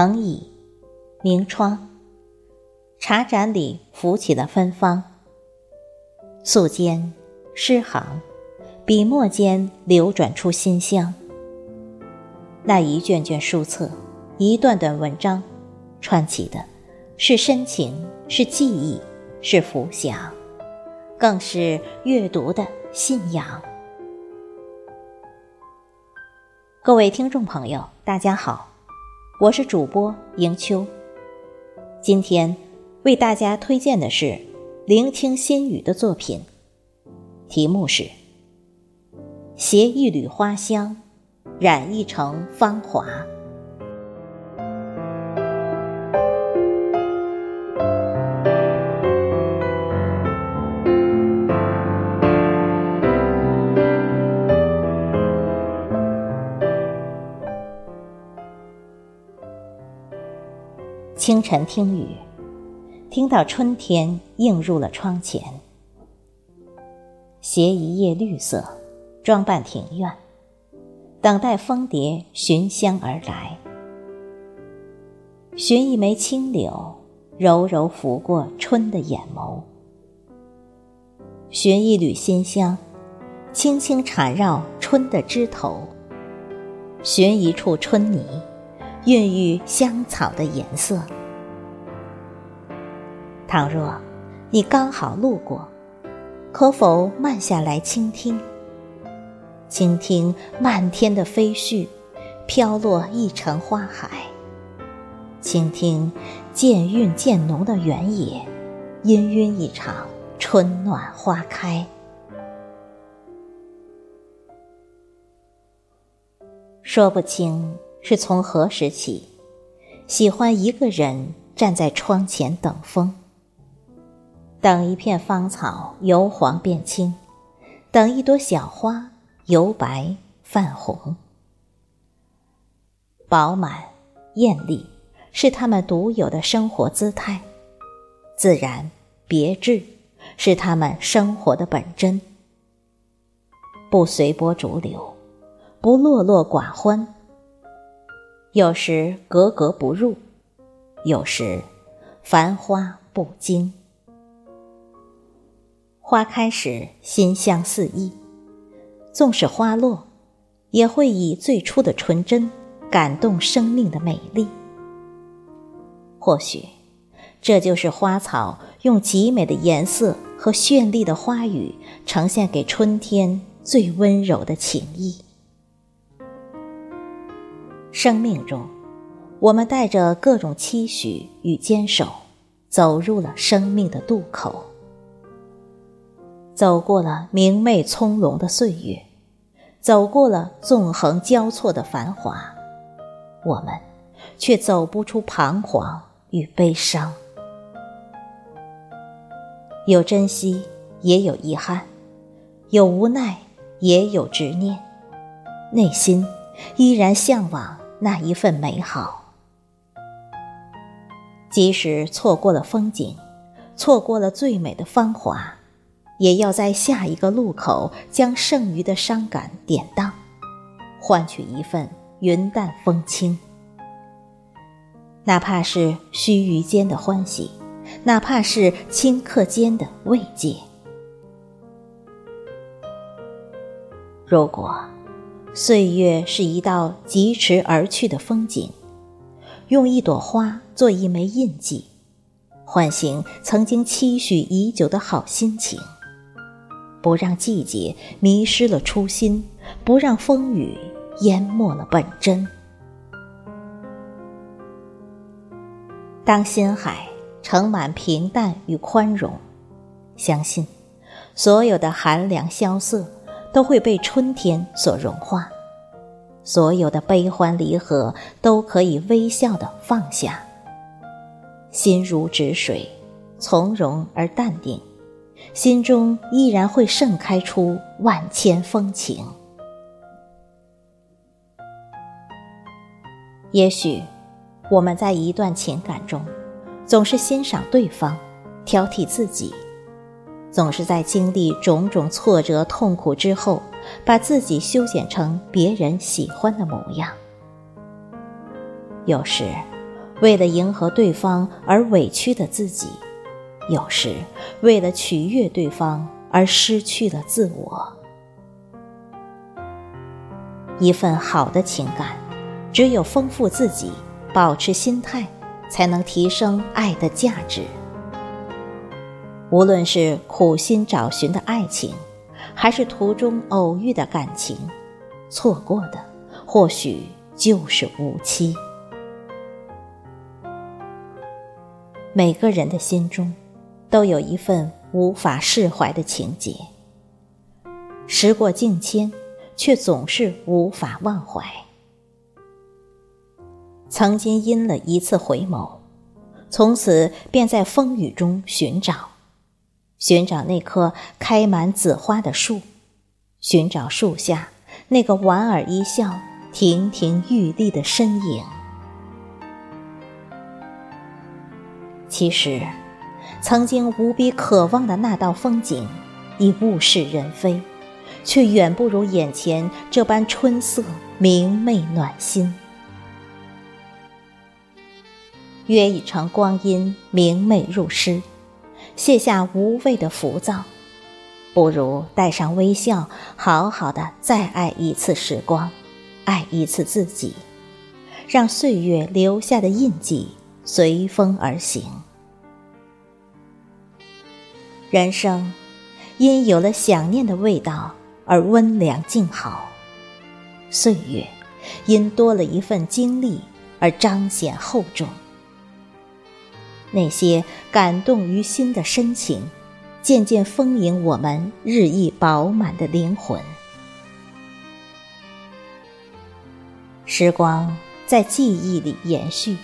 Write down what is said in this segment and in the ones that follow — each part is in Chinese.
藤椅，明窗，茶盏里浮起了芬芳。素笺，诗行，笔墨间流转出馨香。那一卷卷书册，一段段文章，串起的，是深情，是记忆，是浮想，更是阅读的信仰。各位听众朋友，大家好，我是主播迎秋。今天为大家推荐的是聆听心语的作品，题目是《携一缕花香，染一城芳华》。清晨听雨，听到春天映入了窗前。携一叶绿色，装扮庭院，等待蜂蝶寻香而来。寻一枚青柳，柔柔拂过春的眼眸。寻一缕馨香，轻轻缠绕春的枝头。寻一处春泥。孕育香草的颜色。倘若你刚好路过，可否慢下来倾听？倾听漫天的飞絮，飘落一城花海；倾听渐韵渐浓的原野，氤氲一场春暖花开。说不清。是从何时起，喜欢一个人站在窗前等风，等一片芳草由黄变青，等一朵小花由白泛红。饱满、艳丽是他们独有的生活姿态，自然、别致是他们生活的本真。不随波逐流，不落落寡欢。有时格格不入，有时繁花不惊。花开时馨香四溢，纵使花落，也会以最初的纯真感动生命的美丽。或许，这就是花草用极美的颜色和绚丽的花语呈现给春天最温柔的情意。生命中，我们带着各种期许与坚守，走入了生命的渡口，走过了明媚葱茏的岁月，走过了纵横交错的繁华，我们却走不出彷徨与悲伤。有珍惜，也有遗憾；有无奈，也有执念。内心依然向往。那一份美好，即使错过了风景，错过了最美的芳华，也要在下一个路口将剩余的伤感典当，换取一份云淡风轻。哪怕是须臾间的欢喜，哪怕是顷刻间的慰藉。如果。岁月是一道疾驰而去的风景，用一朵花做一枚印记，唤醒曾经期许已久的好心情，不让季节迷失了初心，不让风雨淹没了本真。当心海盛满平淡与宽容，相信所有的寒凉萧瑟。都会被春天所融化，所有的悲欢离合都可以微笑的放下。心如止水，从容而淡定，心中依然会盛开出万千风情。也许，我们在一段情感中，总是欣赏对方，挑剔自己。总是在经历种种挫折、痛苦之后，把自己修剪成别人喜欢的模样。有时，为了迎合对方而委屈的自己，有时为了取悦对方而失去了自我。一份好的情感，只有丰富自己，保持心态，才能提升爱的价值。无论是苦心找寻的爱情，还是途中偶遇的感情，错过的或许就是无期。每个人的心中，都有一份无法释怀的情结。时过境迁，却总是无法忘怀。曾经因了一次回眸，从此便在风雨中寻找，寻找那棵开满紫花的树，寻找树下那个莞尔一笑、亭亭玉立的身影。其实，曾经无比渴望的那道风景，已物是人非，却远不如眼前这般春色明媚暖心。约一场光阴明媚入诗，卸下无谓的浮躁，不如带上微笑，好好的再爱一次时光，爱一次自己，让岁月留下的印记。随风而行，人生因有了想念的味道而温良静好，岁月因多了一份经历而彰显厚重。那些感动于心的深情，渐渐丰盈我们日益饱满的灵魂。时光在记忆里延续。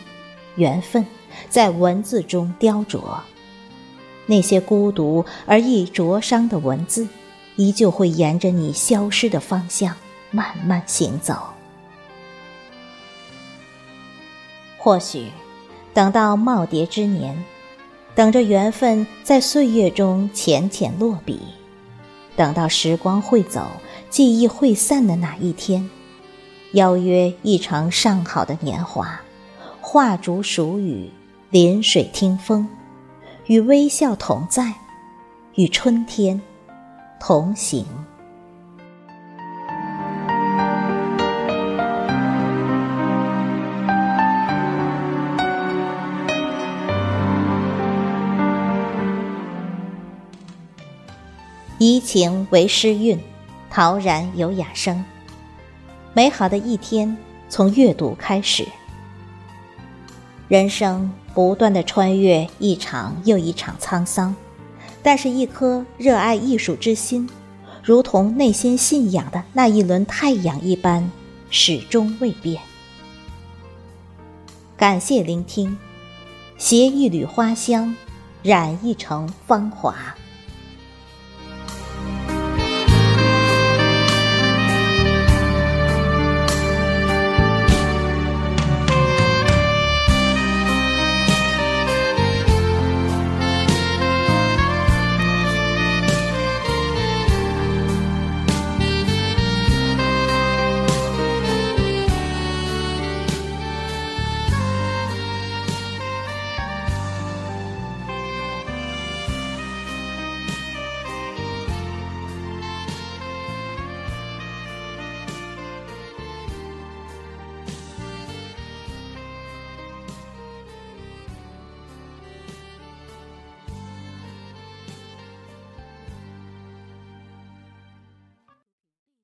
缘分在文字中雕琢，那些孤独而易灼伤的文字，依旧会沿着你消失的方向慢慢行走。或许，等到耄耋之年，等着缘分在岁月中浅浅落笔，等到时光会走，记忆会散的那一天，邀约一场上好的年华。画竹数雨，临水听风，与微笑同在，与春天同行。怡情为诗韵，陶然有雅声。美好的一天，从阅读开始。人生不断的穿越一场又一场沧桑，但是，一颗热爱艺术之心，如同内心信仰的那一轮太阳一般，始终未变。感谢聆听，携一缕花香，染一城芳华。